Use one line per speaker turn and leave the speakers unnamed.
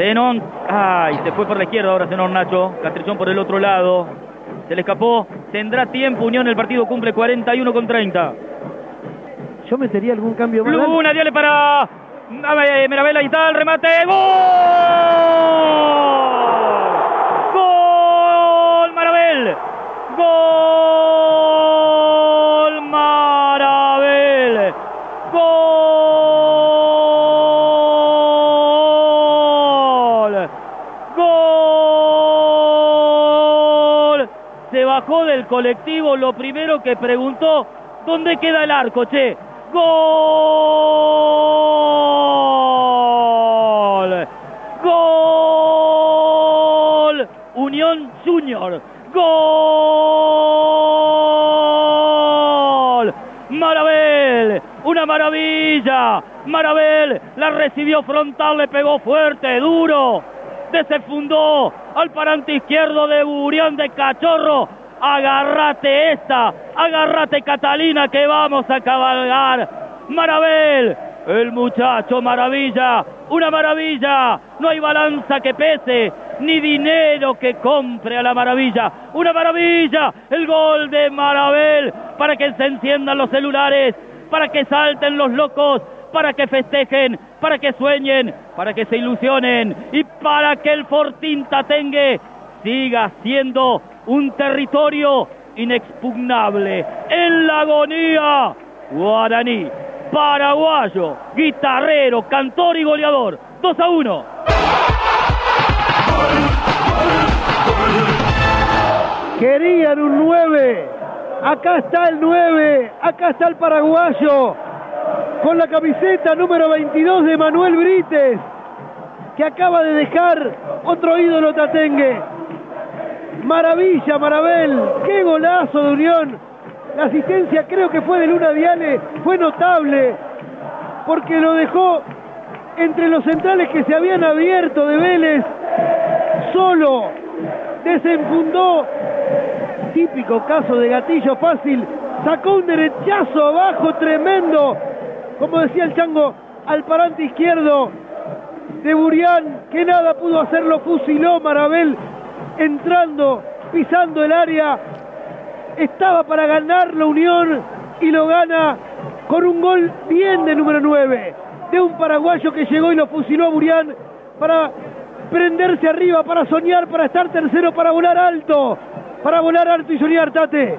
Zenón, ay, se fue por la izquierda ahora Zenón Nacho, Castrillón por el otro lado, se le escapó, tendrá tiempo, Unión el partido cumple 41 con 30.
Yo metería algún cambio más.
Luna, diale para Meravela y tal, remate. ¡Gol, Se bajó del colectivo, lo primero que preguntó, ¿dónde queda el arco, che? ¡Gol! ¡Gol! Unión Junior. ¡Gol! Marabel, una maravilla. Marabel la recibió frontal, le pegó fuerte, duro. Desefundó al parante izquierdo de Burián de Cachorro agárrate esta, agárrate Catalina que vamos a cabalgar. Marabel, el muchacho maravilla, una maravilla, no hay balanza que pese, ni dinero que compre a la maravilla. Una maravilla, el gol de Marabel para que se enciendan los celulares, para que salten los locos, para que festejen, para que sueñen, para que se ilusionen y para que el Fortín Tatengue siga siendo un territorio inexpugnable en la agonía. Guaraní, paraguayo, guitarrero, cantor y goleador. 2 a 1.
Querían un 9. Acá está el 9. Acá está el paraguayo. Con la camiseta número 22 de Manuel Brites. Que acaba de dejar otro ídolo tatengue. Maravilla, Marabel. Qué golazo de Unión. La asistencia creo que fue de Luna Viale. Fue notable. Porque lo dejó entre los centrales que se habían abierto de Vélez. Solo. Desenfundó. Típico caso de gatillo fácil. Sacó un derechazo abajo tremendo. Como decía el chango, al parante izquierdo de Burián, que nada pudo hacerlo, fusiló Marabel entrando, pisando el área. Estaba para ganar la Unión y lo gana con un gol bien de número 9, de un paraguayo que llegó y lo fusiló a Burián para prenderse arriba, para soñar, para estar tercero, para volar alto, para volar alto y soñar, Tate.